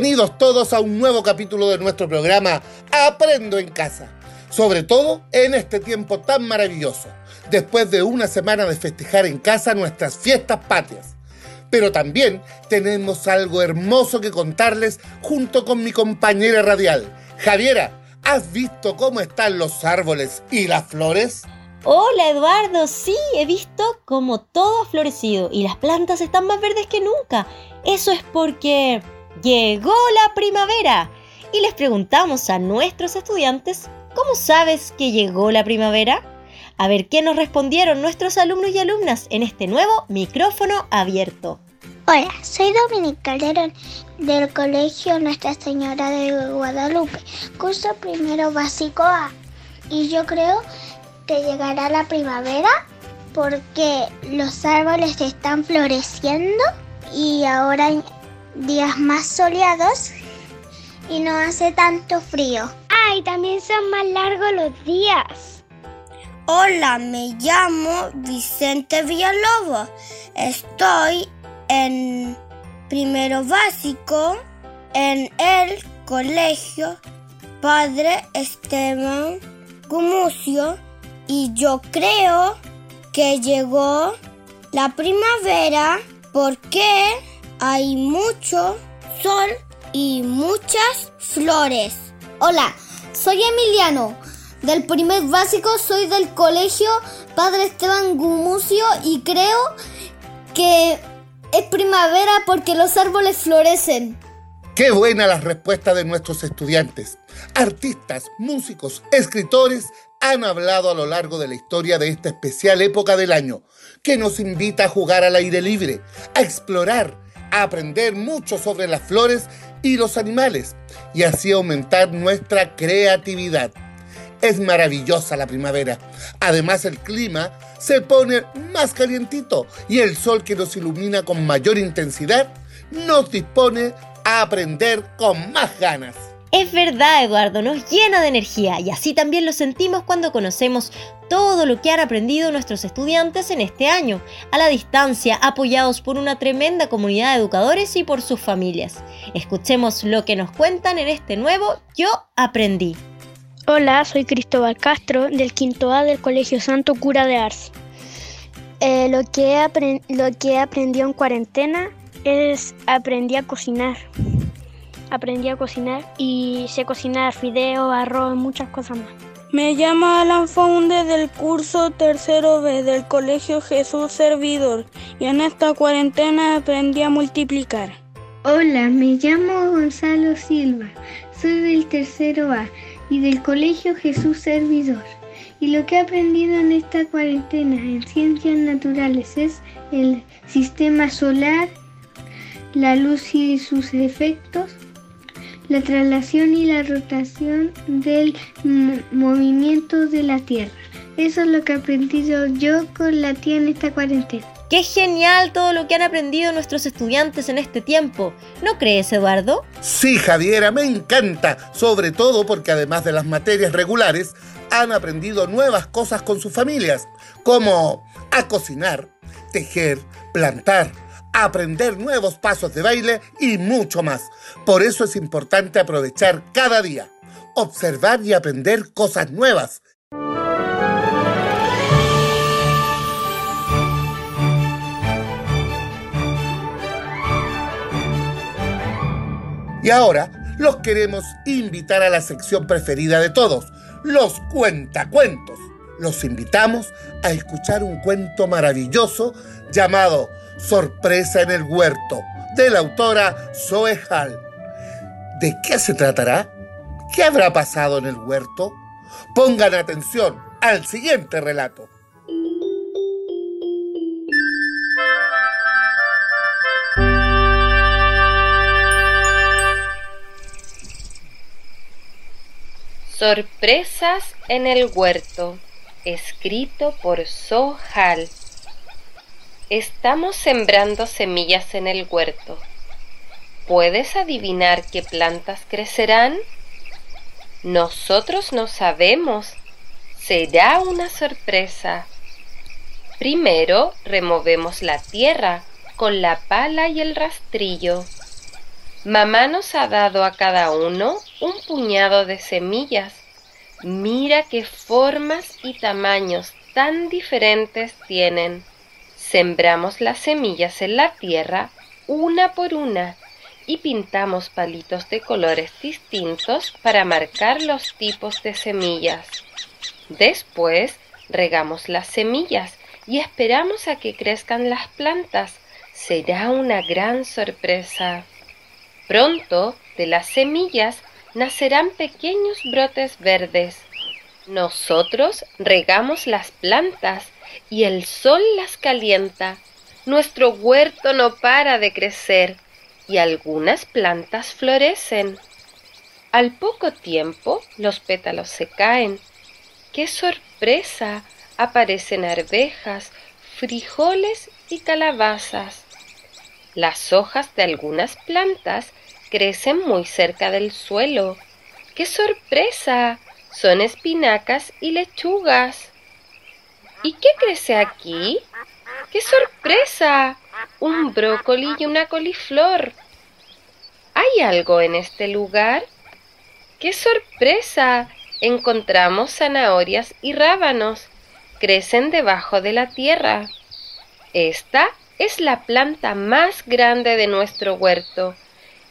Bienvenidos todos a un nuevo capítulo de nuestro programa Aprendo en casa. Sobre todo en este tiempo tan maravilloso, después de una semana de festejar en casa nuestras fiestas patrias. Pero también tenemos algo hermoso que contarles junto con mi compañera radial. Javiera, ¿has visto cómo están los árboles y las flores? Hola Eduardo, sí, he visto cómo todo ha florecido y las plantas están más verdes que nunca. Eso es porque llegó la primavera. Y les preguntamos a nuestros estudiantes, ¿cómo sabes que llegó la primavera? A ver qué nos respondieron nuestros alumnos y alumnas en este nuevo micrófono abierto. Hola, soy Dominica Calderón del Colegio Nuestra Señora de Guadalupe, curso primero básico A. Y yo creo llegará la primavera porque los árboles están floreciendo y ahora días más soleados y no hace tanto frío. Ah, y también son más largos los días. Hola, me llamo Vicente Villalobos. Estoy en primero básico en el colegio Padre Esteban Gumucio y yo creo que llegó la primavera porque hay mucho sol y muchas flores. Hola, soy Emiliano. Del primer básico soy del colegio Padre Esteban Gumucio y creo que es primavera porque los árboles florecen. Qué buena la respuesta de nuestros estudiantes. Artistas, músicos, escritores han hablado a lo largo de la historia de esta especial época del año, que nos invita a jugar al aire libre, a explorar, aprender mucho sobre las flores y los animales, y así aumentar nuestra creatividad. Es maravillosa la primavera. Además el clima se pone más calientito y el sol que nos ilumina con mayor intensidad nos dispone a aprender con más ganas. Es verdad, Eduardo, nos llena de energía y así también lo sentimos cuando conocemos todo lo que han aprendido nuestros estudiantes en este año, a la distancia, apoyados por una tremenda comunidad de educadores y por sus familias. Escuchemos lo que nos cuentan en este nuevo Yo Aprendí. Hola, soy Cristóbal Castro del quinto A del Colegio Santo Cura de Ars. Eh, lo, que lo que aprendí en cuarentena es aprendí a cocinar aprendí a cocinar y sé cocinar fideos, arroz, muchas cosas más. Me llamo Alan Fonde del curso tercero B del Colegio Jesús Servidor y en esta cuarentena aprendí a multiplicar. Hola, me llamo Gonzalo Silva, soy del tercero A y del Colegio Jesús Servidor. Y lo que he aprendido en esta cuarentena en ciencias naturales es el sistema solar, la luz y sus efectos, la traslación y la rotación del movimiento de la Tierra. Eso es lo que he aprendido yo con la tía en esta cuarentena. ¡Qué genial todo lo que han aprendido nuestros estudiantes en este tiempo! ¿No crees, Eduardo? Sí, Javiera, me encanta, sobre todo porque además de las materias regulares, han aprendido nuevas cosas con sus familias, como a cocinar, tejer, plantar, aprender nuevos pasos de baile y mucho más. Por eso es importante aprovechar cada día, observar y aprender cosas nuevas. Y ahora los queremos invitar a la sección preferida de todos, los cuentacuentos. Los invitamos a escuchar un cuento maravilloso llamado Sorpresa en el huerto, de la autora Zoe Hall. ¿De qué se tratará? ¿Qué habrá pasado en el huerto? Pongan atención al siguiente relato. Sorpresas en el huerto, escrito por Hall. Estamos sembrando semillas en el huerto. ¿Puedes adivinar qué plantas crecerán? Nosotros no sabemos. Será una sorpresa. Primero removemos la tierra con la pala y el rastrillo. Mamá nos ha dado a cada uno un puñado de semillas. Mira qué formas y tamaños tan diferentes tienen. Sembramos las semillas en la tierra una por una y pintamos palitos de colores distintos para marcar los tipos de semillas. Después regamos las semillas y esperamos a que crezcan las plantas. Será una gran sorpresa. Pronto, de las semillas nacerán pequeños brotes verdes. Nosotros regamos las plantas y el sol las calienta. Nuestro huerto no para de crecer y algunas plantas florecen. Al poco tiempo los pétalos se caen. ¡Qué sorpresa! Aparecen arvejas, frijoles y calabazas. Las hojas de algunas plantas crecen muy cerca del suelo. ¡Qué sorpresa! Son espinacas y lechugas. ¿Y qué crece aquí? ¡Qué sorpresa! Un brócoli y una coliflor. ¿Hay algo en este lugar? ¡Qué sorpresa! Encontramos zanahorias y rábanos. Crecen debajo de la tierra. Esta es la planta más grande de nuestro huerto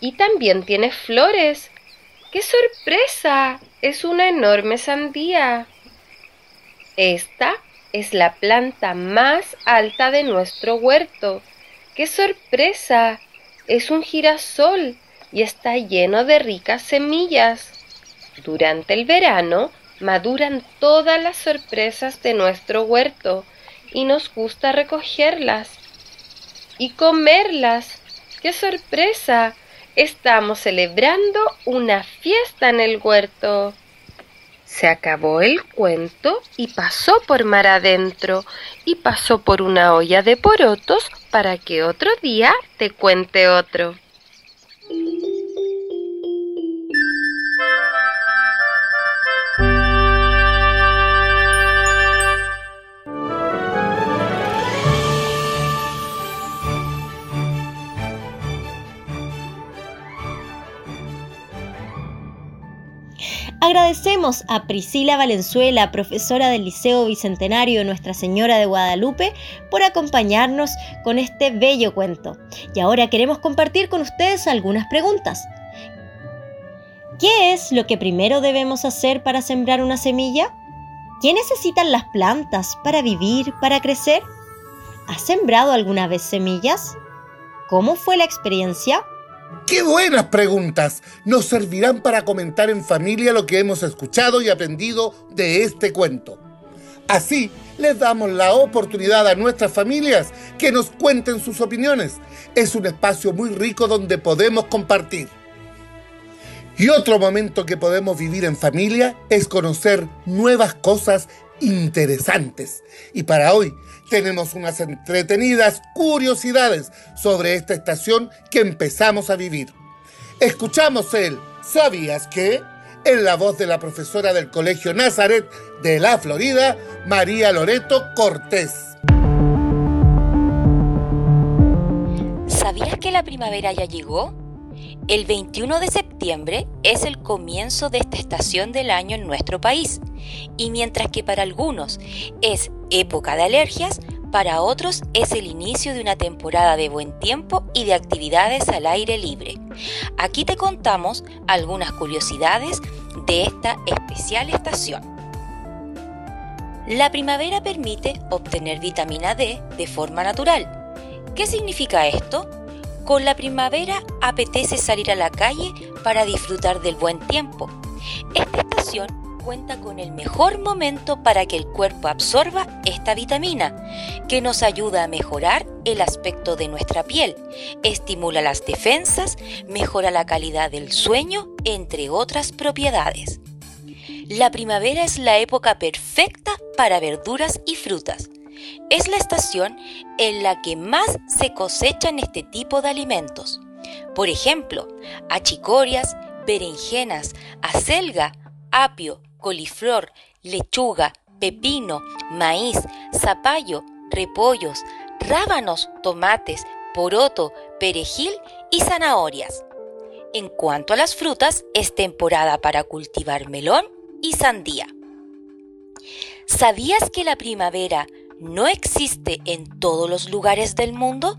y también tiene flores. ¡Qué sorpresa! Es una enorme sandía. Esta es la planta más alta de nuestro huerto. ¡Qué sorpresa! Es un girasol y está lleno de ricas semillas. Durante el verano maduran todas las sorpresas de nuestro huerto y nos gusta recogerlas y comerlas. ¡Qué sorpresa! Estamos celebrando una fiesta en el huerto. Se acabó el cuento y pasó por mar adentro y pasó por una olla de porotos para que otro día te cuente otro. Agradecemos a Priscila Valenzuela, profesora del Liceo Bicentenario Nuestra Señora de Guadalupe, por acompañarnos con este bello cuento. Y ahora queremos compartir con ustedes algunas preguntas. ¿Qué es lo que primero debemos hacer para sembrar una semilla? ¿Qué necesitan las plantas para vivir, para crecer? ¿Has sembrado alguna vez semillas? ¿Cómo fue la experiencia? ¡Qué buenas preguntas! Nos servirán para comentar en familia lo que hemos escuchado y aprendido de este cuento. Así, les damos la oportunidad a nuestras familias que nos cuenten sus opiniones. Es un espacio muy rico donde podemos compartir. Y otro momento que podemos vivir en familia es conocer nuevas cosas interesantes. Y para hoy tenemos unas entretenidas curiosidades sobre esta estación que empezamos a vivir. Escuchamos el ¿Sabías que? en la voz de la profesora del Colegio Nazaret de la Florida, María Loreto Cortés. ¿Sabías que la primavera ya llegó? El 21 de septiembre es el comienzo de esta estación del año en nuestro país y mientras que para algunos es época de alergias, para otros es el inicio de una temporada de buen tiempo y de actividades al aire libre. Aquí te contamos algunas curiosidades de esta especial estación. La primavera permite obtener vitamina D de forma natural. ¿Qué significa esto? Con la primavera apetece salir a la calle para disfrutar del buen tiempo. Estación cuenta con el mejor momento para que el cuerpo absorba esta vitamina, que nos ayuda a mejorar el aspecto de nuestra piel, estimula las defensas, mejora la calidad del sueño, entre otras propiedades. La primavera es la época perfecta para verduras y frutas. Es la estación en la que más se cosechan este tipo de alimentos. Por ejemplo, achicorias, berenjenas, acelga, apio, coliflor, lechuga, pepino, maíz, zapallo, repollos, rábanos, tomates, poroto, perejil y zanahorias. En cuanto a las frutas, es temporada para cultivar melón y sandía. ¿Sabías que la primavera no existe en todos los lugares del mundo?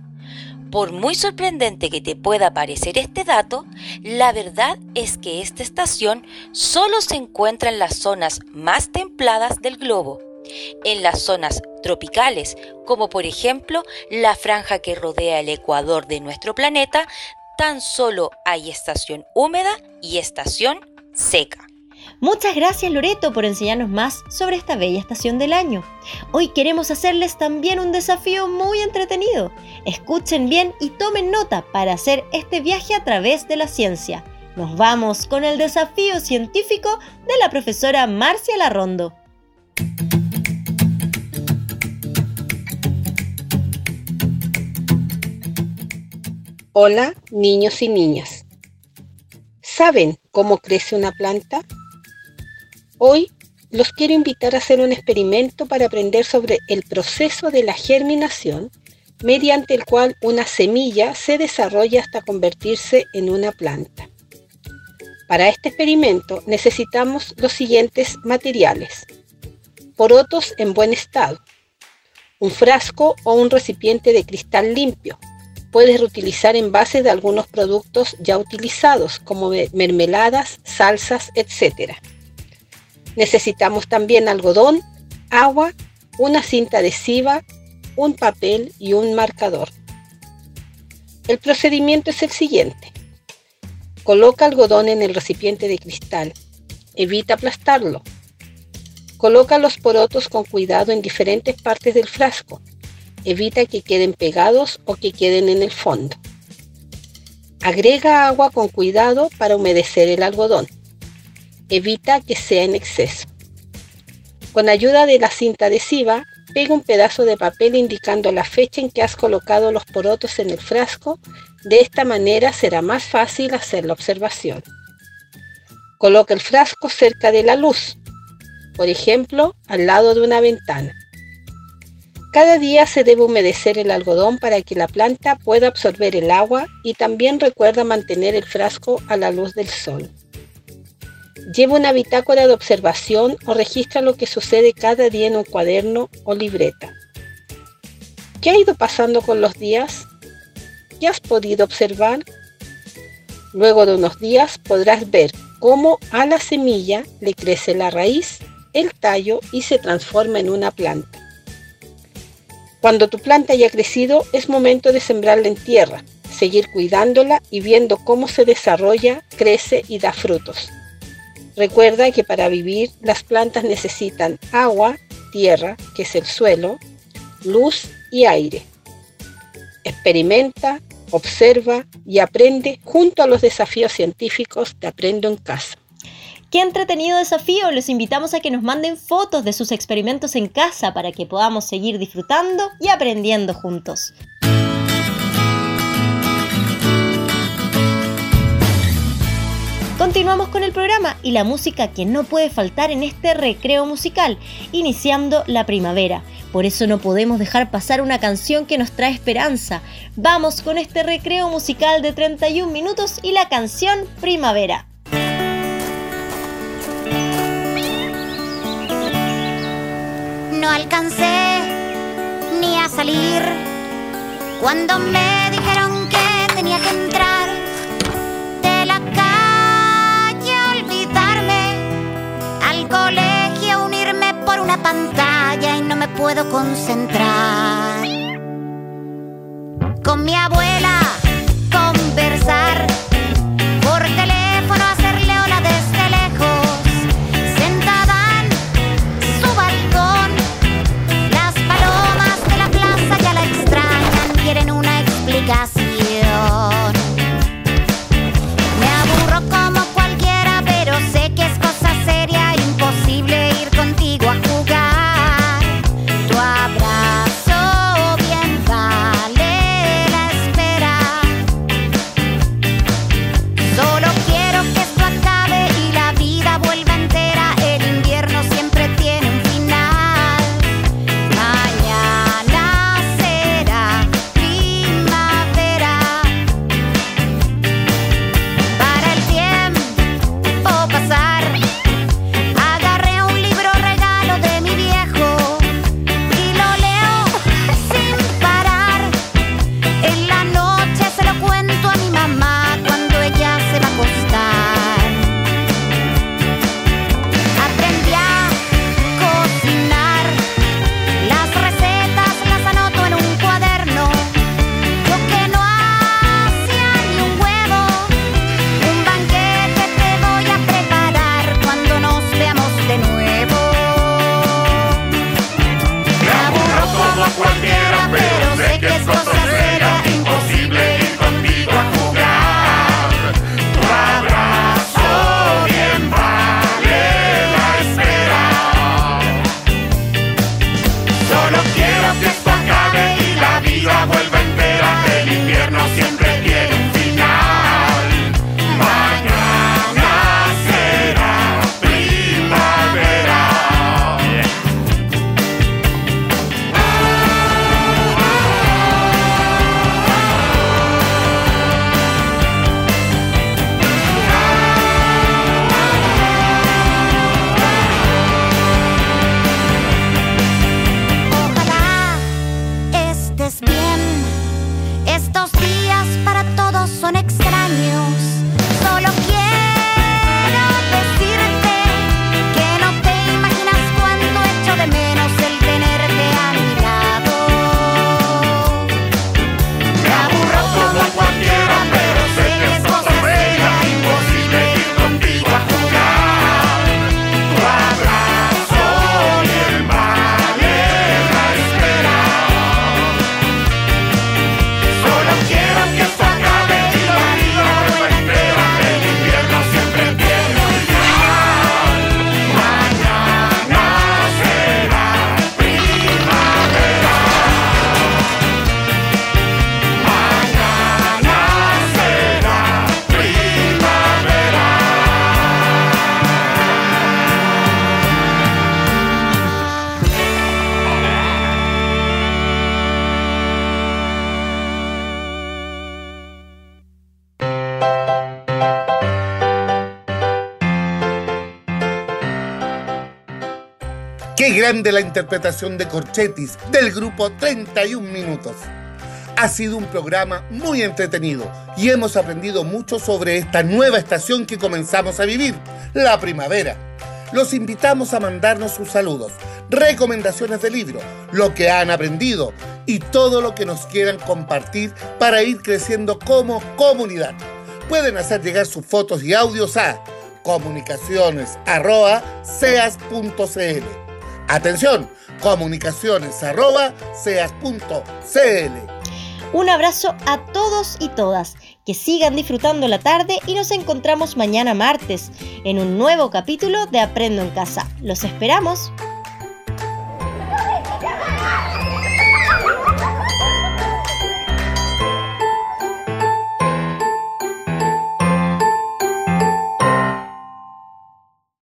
Por muy sorprendente que te pueda parecer este dato, la verdad es que esta estación solo se encuentra en las zonas más templadas del globo. En las zonas tropicales, como por ejemplo la franja que rodea el ecuador de nuestro planeta, tan solo hay estación húmeda y estación seca. Muchas gracias Loreto por enseñarnos más sobre esta bella estación del año. Hoy queremos hacerles también un desafío muy entretenido. Escuchen bien y tomen nota para hacer este viaje a través de la ciencia. Nos vamos con el desafío científico de la profesora Marcia Larrondo. Hola niños y niñas. ¿Saben cómo crece una planta? Hoy los quiero invitar a hacer un experimento para aprender sobre el proceso de la germinación, mediante el cual una semilla se desarrolla hasta convertirse en una planta. Para este experimento necesitamos los siguientes materiales. Porotos en buen estado, un frasco o un recipiente de cristal limpio. Puedes reutilizar envases de algunos productos ya utilizados, como mermeladas, salsas, etc. Necesitamos también algodón, agua, una cinta adhesiva, un papel y un marcador. El procedimiento es el siguiente. Coloca algodón en el recipiente de cristal. Evita aplastarlo. Coloca los porotos con cuidado en diferentes partes del frasco. Evita que queden pegados o que queden en el fondo. Agrega agua con cuidado para humedecer el algodón. Evita que sea en exceso. Con ayuda de la cinta adhesiva, pega un pedazo de papel indicando la fecha en que has colocado los porotos en el frasco. De esta manera será más fácil hacer la observación. Coloca el frasco cerca de la luz, por ejemplo, al lado de una ventana. Cada día se debe humedecer el algodón para que la planta pueda absorber el agua y también recuerda mantener el frasco a la luz del sol. Lleva una bitácora de observación o registra lo que sucede cada día en un cuaderno o libreta. ¿Qué ha ido pasando con los días? ¿Qué has podido observar? Luego de unos días podrás ver cómo a la semilla le crece la raíz, el tallo y se transforma en una planta. Cuando tu planta haya crecido es momento de sembrarla en tierra, seguir cuidándola y viendo cómo se desarrolla, crece y da frutos. Recuerda que para vivir las plantas necesitan agua, tierra, que es el suelo, luz y aire. Experimenta, observa y aprende junto a los desafíos científicos de Aprendo en Casa. Qué entretenido desafío. Los invitamos a que nos manden fotos de sus experimentos en casa para que podamos seguir disfrutando y aprendiendo juntos. Continuamos con el programa y la música que no puede faltar en este recreo musical, iniciando la primavera. Por eso no podemos dejar pasar una canción que nos trae esperanza. Vamos con este recreo musical de 31 minutos y la canción Primavera. No alcancé ni a salir cuando me pantalla y no me puedo concentrar. Con mi abuela grande la interpretación de Corchetis del grupo 31 Minutos. Ha sido un programa muy entretenido y hemos aprendido mucho sobre esta nueva estación que comenzamos a vivir, la primavera. Los invitamos a mandarnos sus saludos, recomendaciones de libro, lo que han aprendido y todo lo que nos quieran compartir para ir creciendo como comunidad. Pueden hacer llegar sus fotos y audios a comunicaciones.seas.cl. Atención, comunicaciones.seas.cl. Un abrazo a todos y todas. Que sigan disfrutando la tarde y nos encontramos mañana martes en un nuevo capítulo de Aprendo en Casa. Los esperamos.